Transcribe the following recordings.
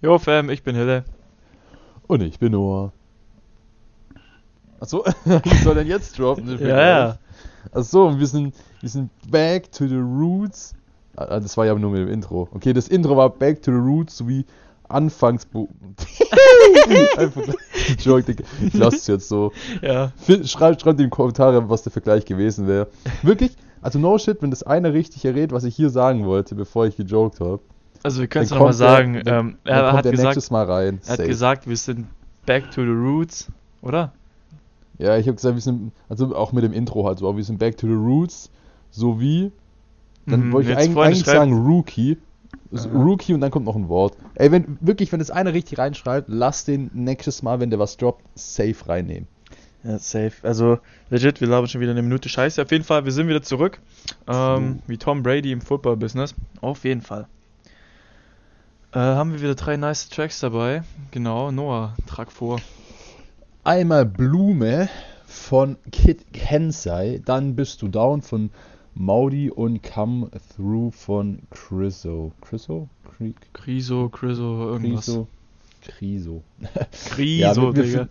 Jo, Fam, ich bin Hille. Und ich bin Noah. Achso, was soll denn jetzt droppen? Ja, ja. Achso, wir sind, wir sind back to the roots. Ah, Das war ja nur mit dem Intro. Okay, das Intro war back to the roots, sowie Anfangs... Einfach Joke. Ich lasse es jetzt so. Ja. Schreibt, schreibt in die Kommentare, was der Vergleich gewesen wäre. Wirklich, also no shit, wenn das einer richtig errät, was ich hier sagen wollte, bevor ich gejoked habe. Also wir können es nochmal der- sagen. dann- ähm, er hat der gesagt, Mal rein. er hat Safe. gesagt, wir sind back to the roots, oder? Ja, ich habe gesagt, wir sind, also auch mit dem Intro halt so, aber wir sind back to the roots, sowie, dann Mhm, wollte ich eigentlich, eigentlich sagen Rookie. Also. Rookie und dann kommt noch ein Wort. Ey, wenn, wirklich, wenn das einer richtig reinschreibt, lass den nächstes Mal, wenn der was droppt, safe reinnehmen. Ja, safe. Also legit, wir labern schon wieder eine Minute Scheiße. Auf jeden Fall, wir sind wieder zurück. Ähm, wie Tom Brady im Football-Business. Auf jeden Fall. Äh, haben wir wieder drei nice Tracks dabei. Genau, Noah, trag vor. Einmal Blume von Kid Kensei, dann bist du down von Maudi und Come Through von Chriso. Chriso? Cri- Kriso, Kriso, irgendwas. Criso? Criso. Wir, wir, Digga.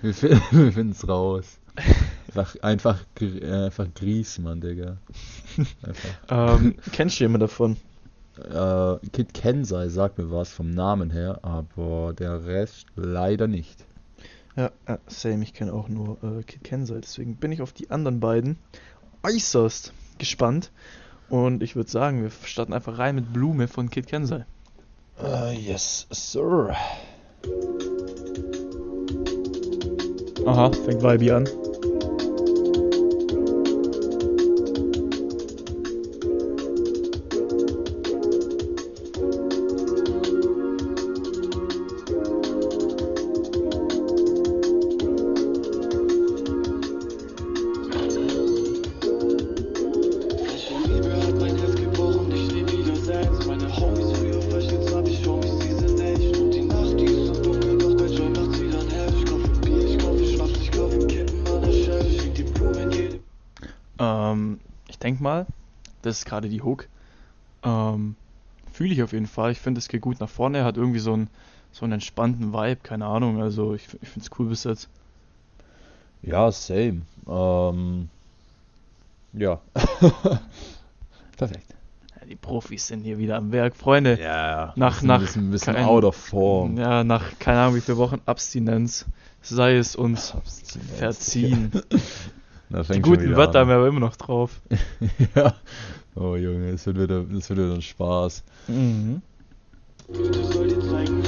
wir, fin- wir finden's raus. Einfach, einfach, einfach Griesmann, Digga. Einfach. Ähm, kennst du jemanden davon? Äh, Kid Kensei sagt mir was vom Namen her, aber der Rest leider nicht. Ja, same, ich kenne auch nur äh, Kid Kensei, deswegen bin ich auf die anderen beiden äußerst gespannt. Und ich würde sagen, wir starten einfach rein mit Blume von Kid Kensei. Äh, yes, sir. Aha, fängt Vibe an. Ähm, ich denke mal, das ist gerade die Hook. Ähm, fühle ich auf jeden Fall. Ich finde, es geht gut nach vorne. Er hat irgendwie so einen, so einen entspannten Vibe, keine Ahnung. Also ich, ich finde es cool bis jetzt. Ja, same. Ähm, ja. Perfekt. Die Profis sind hier wieder am Werk, Freunde. Ja, Nach- nach ein bisschen kein- out of form. Ja, nach keine Ahnung wie viele Wochen Abstinenz sei es uns verziehen. Da Die guten Wörter haben wir aber immer noch drauf. ja. Oh Junge, es wird wieder, es wird wieder ein Spaß. Mhm. Blüte soll dir zeigen,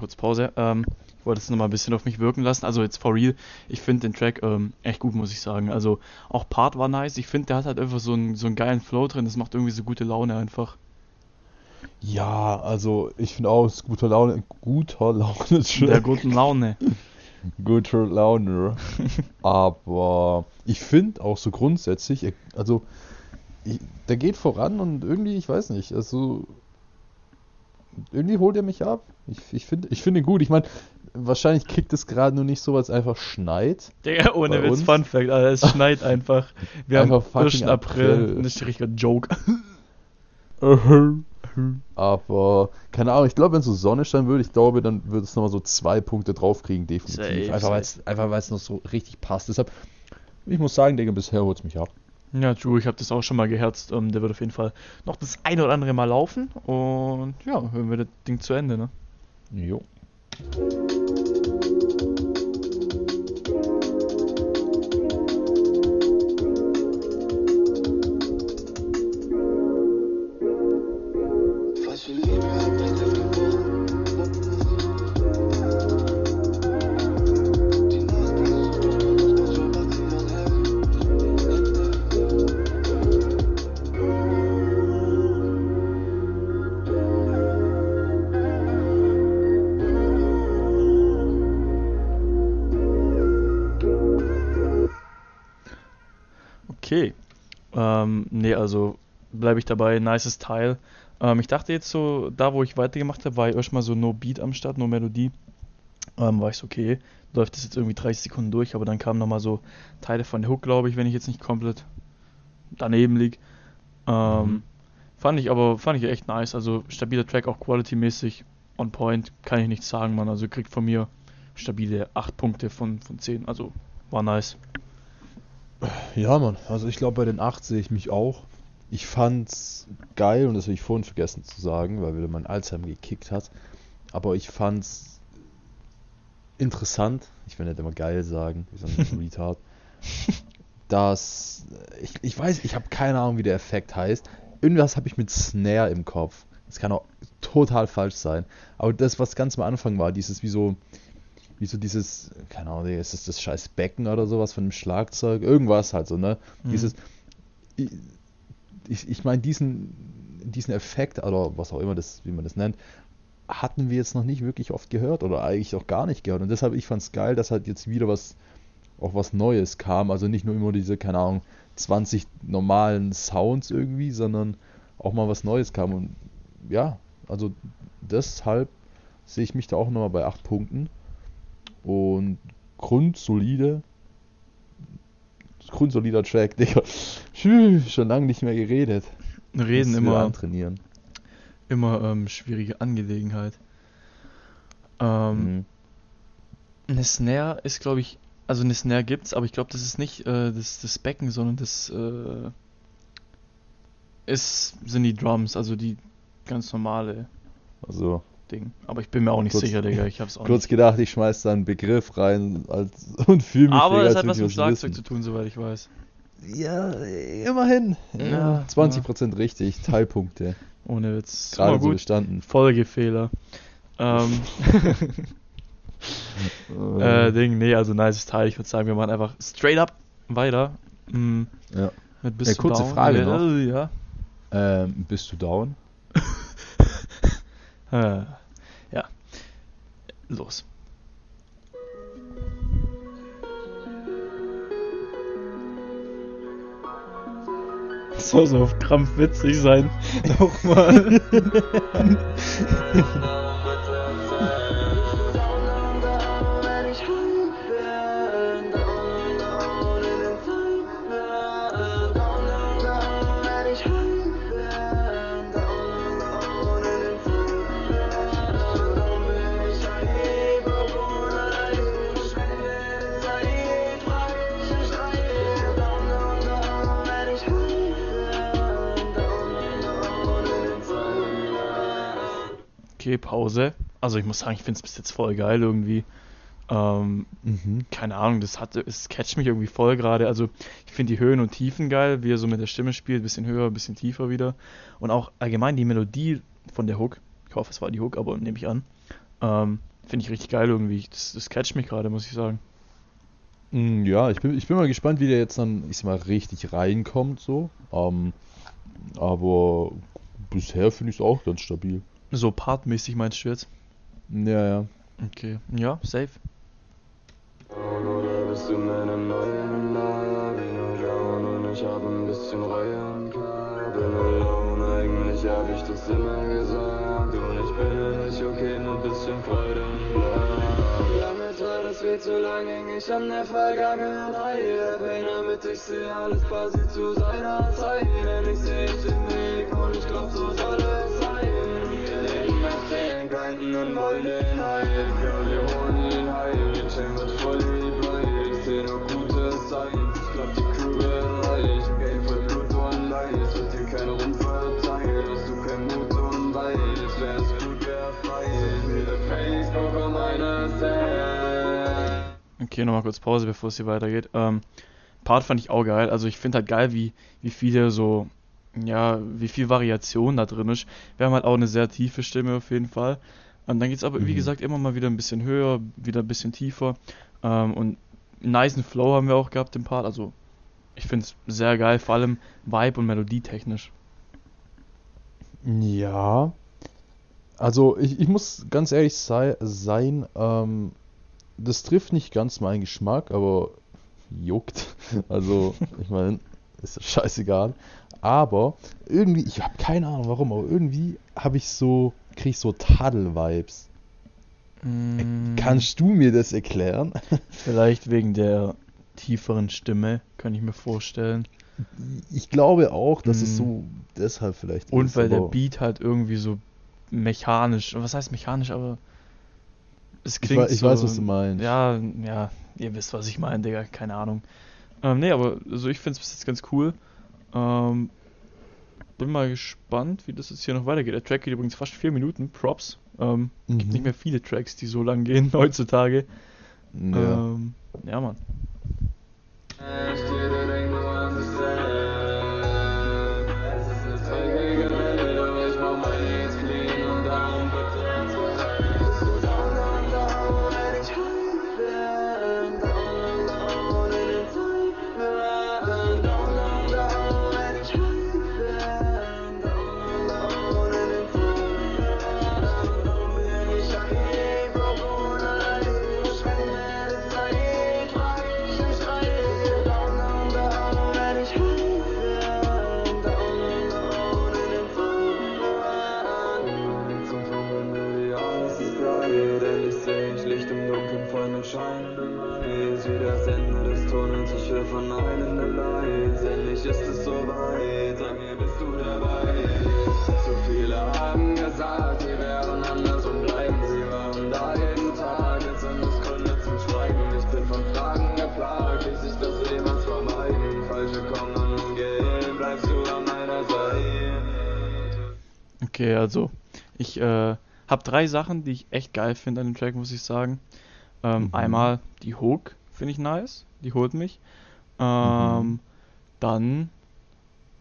kurz Pause. Ähm, ich wollte es nochmal ein bisschen auf mich wirken lassen. Also jetzt for real, ich finde den Track ähm, echt gut, muss ich sagen. Also auch Part war nice. Ich finde, der hat halt einfach so einen, so einen geilen Flow drin. Das macht irgendwie so gute Laune einfach. Ja, also ich finde auch, es ist guter Laune, guter Laune, Der guten Laune. guter Laune. Aber ich finde auch so grundsätzlich, also ich, der geht voran und irgendwie, ich weiß nicht, also irgendwie holt er mich ab. Ich, ich finde ich finde ihn gut. Ich meine, wahrscheinlich kickt es gerade nur nicht so, weil es einfach schneit. Digga, ohne Witz, uns? Fun Fact, Alter, es schneit einfach. Wir Einfach haben fucking 1. April. April. Und das ist ein richtiger Joke. Aber keine Ahnung, ich glaube, wenn so Sonne scheinen würde, ich glaube, dann würde es nochmal so zwei Punkte draufkriegen, definitiv. Safe, einfach weil es noch so richtig passt. Deshalb ich muss sagen, Digga, bisher holt's mich ab. Ja, Drew, ich habe das auch schon mal geherzt. Ähm, der wird auf jeden Fall noch das eine oder andere Mal laufen. Und ja, hören wir das Ding zu Ende, ne? Jo. Nee, also bleibe ich dabei. Nices Teil. Ähm, ich dachte jetzt so, da wo ich weitergemacht habe, war ja erstmal so No Beat am Start, No Melodie. Ähm, war ich so, okay, läuft das jetzt irgendwie 30 Sekunden durch, aber dann kamen nochmal so Teile von der Hook, glaube ich, wenn ich jetzt nicht komplett daneben lieg. Ähm, Mhm. Fand ich aber, fand ich echt nice. Also stabiler Track, auch quality-mäßig on point, kann ich nichts sagen, man. Also kriegt von mir stabile 8 Punkte von, von 10. Also war nice. Ja, Mann. Also ich glaube, bei den 8 sehe ich mich auch. Ich fand's geil und das habe ich vorhin vergessen zu sagen, weil wieder mein Alzheimer gekickt hat. Aber ich fand's interessant. Ich will nicht immer geil sagen, wie so ein Retard. Dass ich, ich weiß, ich habe keine Ahnung, wie der Effekt heißt. Irgendwas habe ich mit Snare im Kopf. Das kann auch total falsch sein. Aber das, was ganz am Anfang war, dieses wie so, wie so dieses, keine Ahnung, ist das das scheiß Becken oder sowas von dem Schlagzeug? Irgendwas halt so, ne? Mhm. Dieses, ich, ich, ich meine, diesen, diesen Effekt oder was auch immer das, wie man das nennt, hatten wir jetzt noch nicht wirklich oft gehört oder eigentlich auch gar nicht gehört. Und deshalb, ich fand es geil, dass halt jetzt wieder was, auch was Neues kam. Also nicht nur immer diese, keine Ahnung, 20 normalen Sounds irgendwie, sondern auch mal was Neues kam. Und ja, also deshalb sehe ich mich da auch nochmal bei 8 Punkten. Und grundsolide, grundsolider Track, Digga. Schon lange nicht mehr geredet. Reden immer, antrainieren. immer ähm, schwierige Angelegenheit. Ähm, Mhm. Eine Snare ist, glaube ich, also eine Snare gibt's, aber ich glaube, das ist nicht äh, das, das Becken, sondern das äh, ist, sind die Drums, also die ganz normale Also Ding. Aber ich bin mir auch nicht Kurz- sicher, Digga, ich hab's auch kurz nicht. gedacht, ich schmeiß da einen Begriff rein als, und fühle mich Aber es hat was mit Schlagzeug wissen. zu tun, soweit ich weiß. Ja, immerhin. Ja, 20% richtig, Teilpunkte. Ohne Witz. Gerade so bestanden. Folgefehler. Ähm, äh, Ding, nee, also nice Teil. Ich würde sagen, wir machen einfach straight up weiter. Mm, Ja. mit bis Ja, kurze down. Frage noch. Ja. Ähm, bist du down? Äh, ja. Los. Soll so auf Krampf witzig sein. Nochmal. Pause. Also ich muss sagen, ich finde es bis jetzt voll geil irgendwie. Ähm, Mhm. keine Ahnung, das hat, es catcht mich irgendwie voll gerade. Also ich finde die Höhen und Tiefen geil, wie er so mit der Stimme spielt, bisschen höher, bisschen tiefer wieder. Und auch allgemein die Melodie von der Hook. Ich hoffe, es war die Hook, aber nehme ich an. Ähm, finde ich richtig geil irgendwie. Das, das catcht mich gerade, muss ich sagen. Mm, Ja, ich bin, ich bin mal gespannt, wie der jetzt dann, ich sag mal, richtig reinkommt, so. Ähm, aber bisher finde ich es auch ganz stabil. So partmäßig meinst du jetzt? Ja, ja. Okay. Ja, safe. Bist du meine neue Lage? Und ich hab ein bisschen Reue am. Bin alone, eigentlich hab ich das immer gesagt. Und ich bin nicht okay mit bisschen Freude Blau. Damit war das viel zu lang, häng ich an der Vergangenheit. Der Pain, damit ich seh, alles passiert zu seiner Zeit. Denn ich seh ich den Weg und ich glaub, so soll Okay, nochmal kurz Pause, bevor es hier weitergeht. Ähm, Part fand ich auch geil. Also ich finde halt geil, wie, wie viele so ja, wie viel Variation da drin ist. Wir haben halt auch eine sehr tiefe Stimme auf jeden Fall. Und dann geht's aber, wie Mhm. gesagt, immer mal wieder ein bisschen höher, wieder ein bisschen tiefer. Ähm, und einen nicen Flow haben wir auch gehabt im Part. Also ich finde es sehr geil, vor allem Vibe und Melodietechnisch. Ja. Also ich, ich muss ganz ehrlich sei, sein, ähm, das trifft nicht ganz meinen Geschmack, aber juckt. Also, ich meine, ist ja scheißegal. Aber irgendwie, ich habe keine Ahnung warum, aber irgendwie habe ich so, krieg ich so Tadel-Vibes. Mm, Kannst du mir das erklären? Vielleicht wegen der tieferen Stimme, kann ich mir vorstellen. Ich glaube auch, dass es Mm. so deshalb vielleicht Und ist, weil der Beat halt irgendwie so mechanisch, was heißt mechanisch, aber es ich, klingt wei- ich so, weiß, was du meinst. Ja, ja, ihr wisst, was ich meine, Digga, keine Ahnung. Ähm, nee, aber also ich finde es bis jetzt ganz cool. Ähm, bin mal gespannt, wie das jetzt hier noch weitergeht. Der Track geht übrigens fast vier Minuten, Props. Ähm, Gibt Mhm. nicht mehr viele Tracks, die so lang gehen heutzutage. Ja. Ähm, ja, Mann. Okay, also ich äh, habe drei Sachen, die ich echt geil finde an dem Track, muss ich sagen. Ähm, Mhm. Einmal die Hook, finde ich nice, die holt mich. Ähm, Mhm. Dann,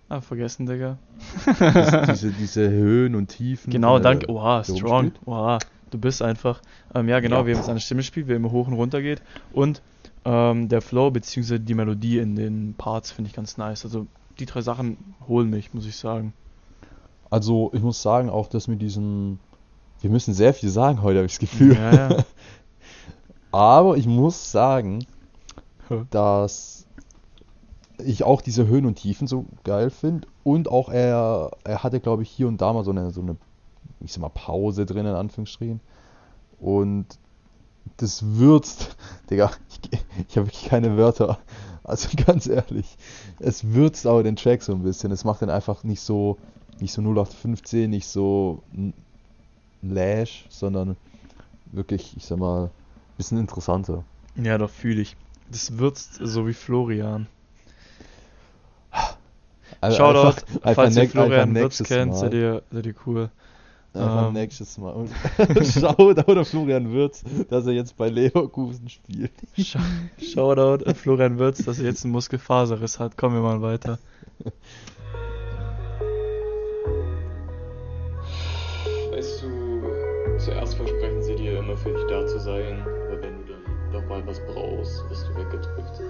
ah, vergessen, Digga. Diese, diese, Höhen und Tiefen. Genau, danke. Oha, strong. Oha, du bist einfach. Ähm, ja, genau, Ja. wie mit seiner Stimme spielt, wie er immer hoch und runter geht. Und ähm, der Flow bzw. die Melodie in den Parts finde ich ganz nice. Also die drei Sachen holen mich, muss ich sagen. Also, ich muss sagen, auch das mit diesem. Wir müssen sehr viel sagen heute, habe ich das Gefühl. Ja, ja. Aber ich muss sagen, dass ich auch diese Höhen und Tiefen so geil finde. Und auch er, er hatte, glaube ich, hier und da mal so eine, so eine, ich sag mal, Pause drin, in Anführungsstrichen. Und das würzt, Digga, ich, ich habe wirklich keine Wörter. Also ganz ehrlich, es würzt aber den Track so ein bisschen. Es macht den einfach nicht so, nicht so 0815, nicht so lash, sondern wirklich, ich sag mal, ein bisschen interessanter. Ja, doch, fühle ich. Das würzt so wie Florian. Also Shoutout, einfach- falls ihr Florian Würz kennt, seid ihr, seid ihr cool. Einfach Ähm. nächstes Mal. Und Shoutout auf Florian Würz, dass er jetzt bei Leverkusen spielt. Sh Shoutout an Florian Würz, dass er jetzt einen Muskelfaserriss hat. Kommen wir mal weiter. sein, aber wenn du dann doch mal was brauchst, wirst du weggedrückt.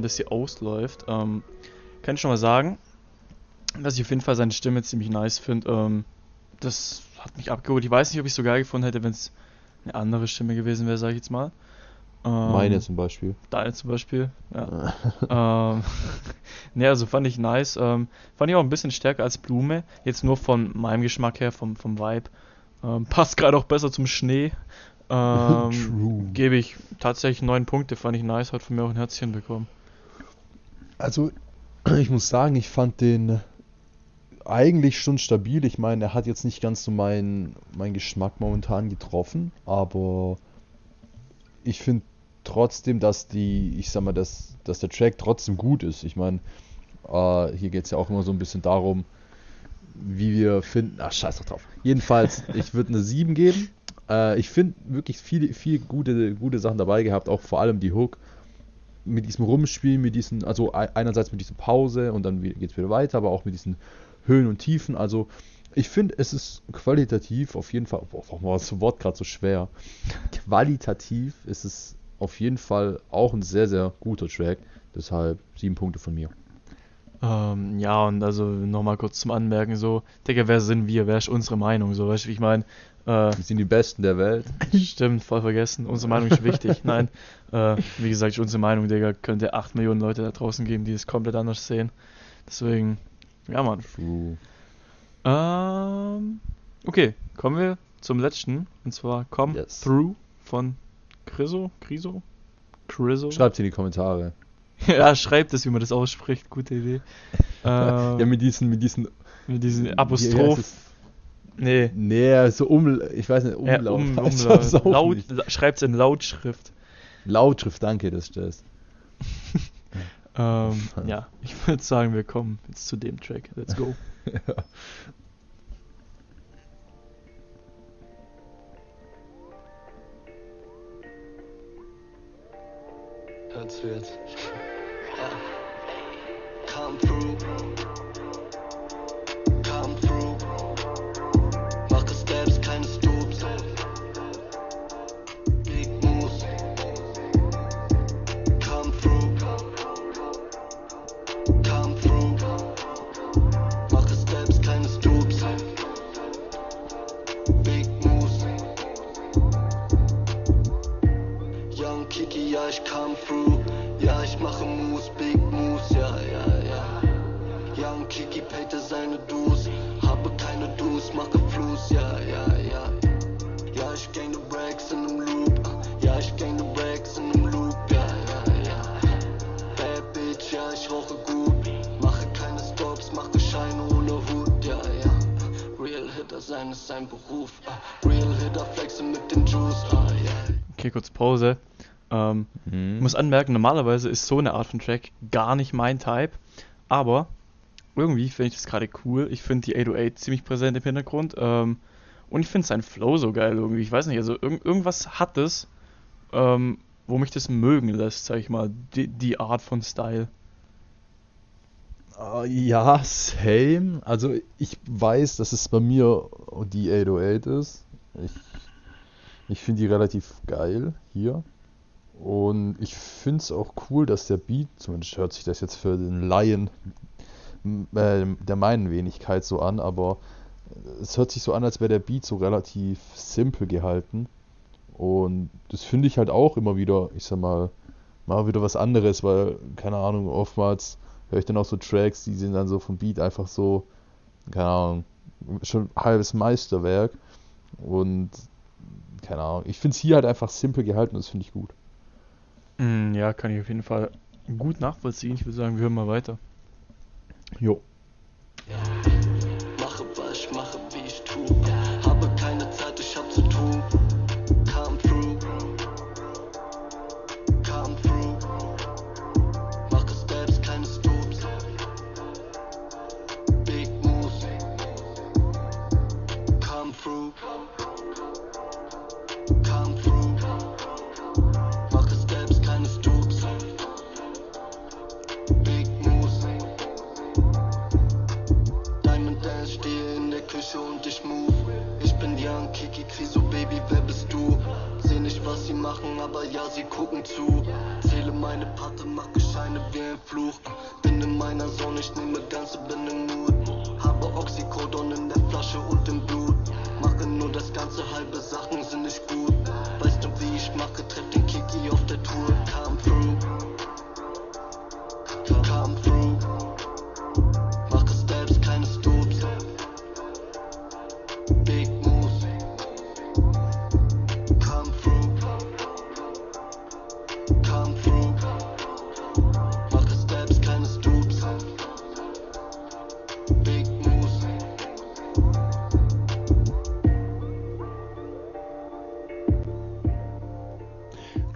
Okay, während das hier ausläuft, ähm, kann ich schon mal sagen, dass ich auf jeden Fall seine Stimme ziemlich nice finde. Ähm, das hat mich abgeholt. Ich weiß nicht, ob ich es so geil gefunden hätte, wenn es eine andere Stimme gewesen wäre, sage ich jetzt mal. Ähm, Meine zum Beispiel. Deine zum Beispiel, ja. ähm, ne, also fand ich nice. Ähm, fand ich auch ein bisschen stärker als Blume. Jetzt nur von meinem Geschmack her, vom, vom Vibe. Ähm, passt gerade auch besser zum Schnee. Ähm, True. Gebe ich tatsächlich neun Punkte, fand ich nice, hat von mir auch ein Herzchen bekommen. Also, ich muss sagen, ich fand den eigentlich schon stabil. Ich meine, er hat jetzt nicht ganz so meinen meinen Geschmack momentan getroffen, aber ich finde trotzdem, dass die, ich sag mal, dass, dass der Track trotzdem gut ist. Ich meine, äh, hier geht es ja auch immer so ein bisschen darum, wie wir finden. Ach, scheiß doch drauf. Jedenfalls, ich würde eine 7 geben. Äh, ich finde wirklich viele, viel gute, gute Sachen dabei gehabt, auch vor allem die Hook. Mit diesem Rumspielen, mit diesen, also ei- einerseits mit dieser Pause und dann geht es wieder weiter, aber auch mit diesen Höhen und Tiefen. Also ich finde, es ist qualitativ auf jeden Fall, boah, warum war das Wort gerade so schwer? Qualitativ ist es auf jeden Fall auch ein sehr, sehr guter Track. Deshalb sieben Punkte von mir. Ähm, ja, und also nochmal kurz zum Anmerken, so, Digga, wer sind wir? Wer ist unsere Meinung? So, weißt du, ich meine? Äh, Wir sind die Besten der Welt. stimmt, voll vergessen. Unsere Meinung ist wichtig. Nein, äh, wie gesagt, unsere Meinung, Digga, könnte 8 Millionen Leute da draußen geben, die es komplett anders sehen. Deswegen, ja, Mann. True. Ähm, okay, kommen wir zum letzten. Und zwar Come Yes. Through von Chriso. Chriso? Chriso? Schreibt in die Kommentare. ja, schreibt es, wie man das ausspricht. Gute Idee. Ähm, Ja, mit diesen, mit diesen mit heißt Apostroph. Nee. Nee, so um, ich weiß nicht, Ja, Umlaut. um, auch Laut, nicht. schreibt's in Lautschrift. Lautschrift, danke, das ist das. Ähm, ja, ich würde sagen, wir kommen jetzt zu dem Track. Let's go. Hört's jetzt. Ja. Come through. Anmerken, normalerweise ist so eine Art von Track gar nicht mein Type, aber irgendwie finde ich das gerade cool. Ich finde die 808 ziemlich präsent im Hintergrund ähm, und ich finde seinen Flow so geil irgendwie. Ich weiß nicht, also irg irgendwas hat es, ähm, wo mich das mögen lässt, sag ich mal, die, die Art von Style. Ah, ja, same. Also ich weiß, dass es bei mir die 808 ist. Ich, ich finde die relativ geil hier. Und ich finde es auch cool, dass der Beat, zumindest hört sich das jetzt für den Laien äh, der meinen Wenigkeit so an, aber es hört sich so an, als wäre der Beat so relativ simpel gehalten. Und das finde ich halt auch immer wieder, ich sag mal, mal wieder was anderes, weil, keine Ahnung, oftmals höre ich dann auch so Tracks, die sind dann so vom Beat einfach so, keine Ahnung, schon halbes Meisterwerk. Und keine Ahnung, ich finde es hier halt einfach simpel gehalten und das finde ich gut. Mm, ja, kann ich auf jeden Fall gut nachvollziehen. Ich würde sagen, wir hören mal weiter. Jo. Mache, machen, aber ja, sie gucken zu. Zähle meine Patte, mach Fluch. Bin in meiner Zone, ich nehme ganze, bin im Mut. Habe Oxycodon in der Flasche und im Blut. Mache nur das ganze halbe Sachen sind nicht gut.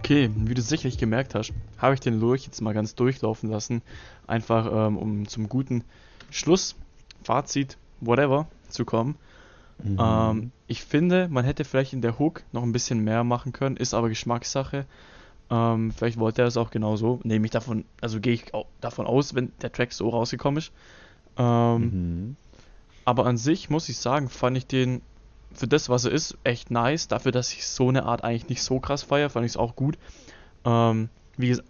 Okay, wie du sicherlich gemerkt hast, habe ich den Lurch jetzt mal ganz durchlaufen lassen. Einfach ähm, um zum guten Schluss, Fazit, whatever zu kommen. Mhm. Ähm, ich finde, man hätte vielleicht in der Hook noch ein bisschen mehr machen können, ist aber Geschmackssache. Ähm, vielleicht wollte er es auch genauso. Nehme ich davon, also gehe ich davon aus, wenn der Track so rausgekommen ist. Ähm, Mhm. aber an sich muss ich sagen, fand ich den für das, was er ist, echt nice. Dafür, dass ich so eine Art eigentlich nicht so krass feiere, fand ich es auch gut. Ähm, wie gesagt,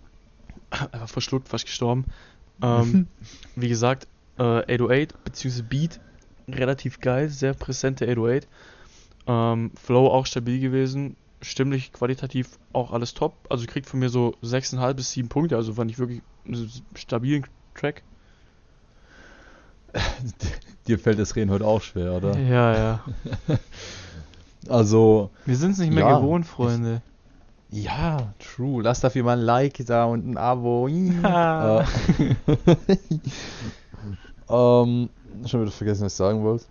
einfach verschluckt, fast gestorben. Ähm, wie gesagt, äh, 808 bzw. Beat relativ geil, sehr präsente 808. Ähm, Flow auch stabil gewesen, stimmlich, qualitativ auch alles top. Also kriegt von mir so 6,5 bis 7 Punkte, also fand ich wirklich einen stabilen Track. Dir fällt das Reden heute auch schwer, oder? Ja, ja. Also, Wir sind es nicht mehr Ja, gewohnt, Freunde. ja, true. Lass dafür mal ein Like da und ein Abo. Ah. Äh, ähm, schon wieder vergessen, was ich sagen wollte.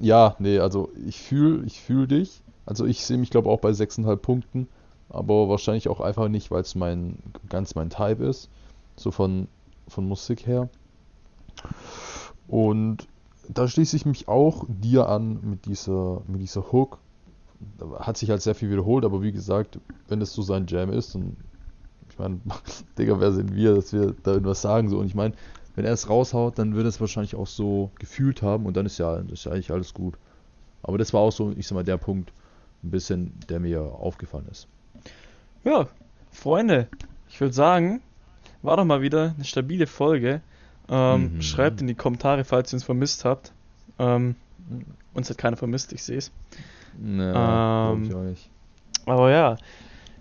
Ja, nee, also ich fühle ich fühl dich. Also ich sehe mich, glaube auch bei 6,5 Punkten. Aber wahrscheinlich auch einfach nicht, weil es mein, ganz mein Type ist. So von, von Musik her. Und da schließe ich mich auch dir an mit dieser, mit dieser Hook. Hat sich halt sehr viel wiederholt, aber wie gesagt, wenn das so sein Jam ist, dann, ich meine, Digga, wer sind wir, dass wir da irgendwas sagen so. Und ich meine, wenn er es raushaut, dann wird er es wahrscheinlich auch so gefühlt haben und dann ist ja, ist ja eigentlich alles gut. Aber das war auch so, ich sag mal, der Punkt, ein bisschen, der mir aufgefallen ist. Ja, Freunde, ich würde sagen, war doch mal wieder eine stabile Folge. Ähm, Mhm. Schreibt in die Kommentare, falls ihr uns vermisst habt. Ähm, uns hat keiner vermisst, ich sehe es. Ne, glaub Ähm, ich auch nicht. Aber ja,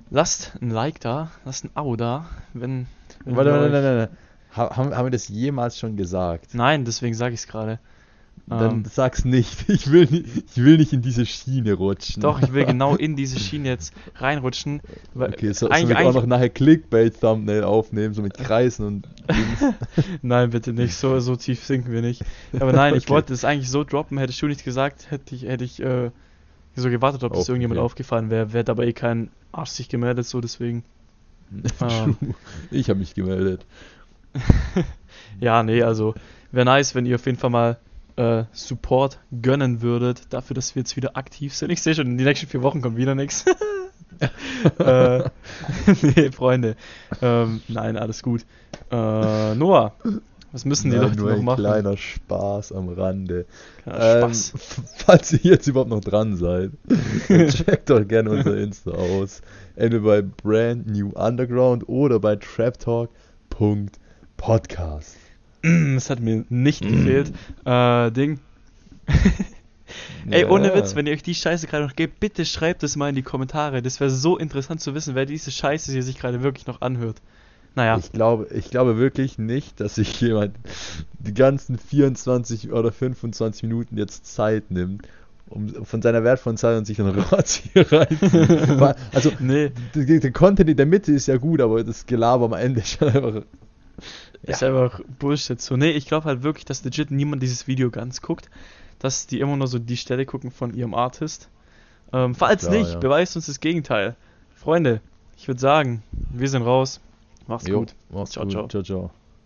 lasst ein Like da, lasst ein Abo da, wenn. wenn Warte, warte, warte, warte. Ha- Haben, haben wir das jemals schon gesagt? Nein, deswegen sage ich es gerade. Dann Ähm, sag's nicht. Ich will nicht. Ich will nicht in diese Schiene rutschen. Doch, ich will genau in diese Schiene jetzt reinrutschen. Okay, so, eigentlich, wir auch noch nachher Clickbait-Thumbnail aufnehmen, so mit Kreisen und Dings. Nein, bitte nicht, so, so tief sinken wir nicht. Aber nein, ich Okay. wollte es eigentlich so droppen, hättest du nicht gesagt, hätte ich, hätte ich äh, so gewartet, ob Okay. irgendjemand aufgefallen wäre. Wäre dabei eh kein Arsch sich gemeldet, so deswegen. Ähm. Ich habe mich gemeldet. Ja, nee, also wäre nice, wenn ihr auf jeden Fall mal äh, Support gönnen würdet, dafür, dass wir jetzt wieder aktiv sind. Ich sehe schon, in den nächsten vier Wochen kommt wieder nichts. äh, nee, Freunde. Ähm, nein, alles gut. Äh, Noah, was müssen die Nein, Leute nur noch ein machen? kleiner Spaß am Rande. Ähm, Spaß. falls ihr jetzt überhaupt noch dran seid, checkt doch gerne unser Insta aus. Entweder bei Brand New Underground oder bei traptalk.podcast. Das hat mir nicht gefehlt. Äh, Ding. Ey, ohne. Witz, wenn ihr euch die Scheiße gerade noch gebt, bitte schreibt es mal in die Kommentare. Das wäre so interessant zu wissen, wer diese Scheiße hier sich gerade wirklich noch anhört. Naja, Ich glaube, ich glaube wirklich nicht, dass sich jemand die ganzen 24 oder 25 Minuten jetzt Zeit nimmt, um von seiner wertvollen Zeit und sich dann Rats hier rein. Also, nee, der, der Content in der Mitte ist ja gut, aber das Gelaber am Ende ist schon einfach. Ist einfach Bullshit. So, nee, ich glaube halt wirklich, dass legit niemand dieses Video ganz guckt. Dass die immer nur so die Stelle gucken von ihrem Artist. Ähm, falls Klar, nicht, ja. beweist uns das Gegenteil. Freunde, ich würde sagen, wir sind raus. Macht's Jo, gut. mach's Ciao, gut. ciao. ciao, ciao.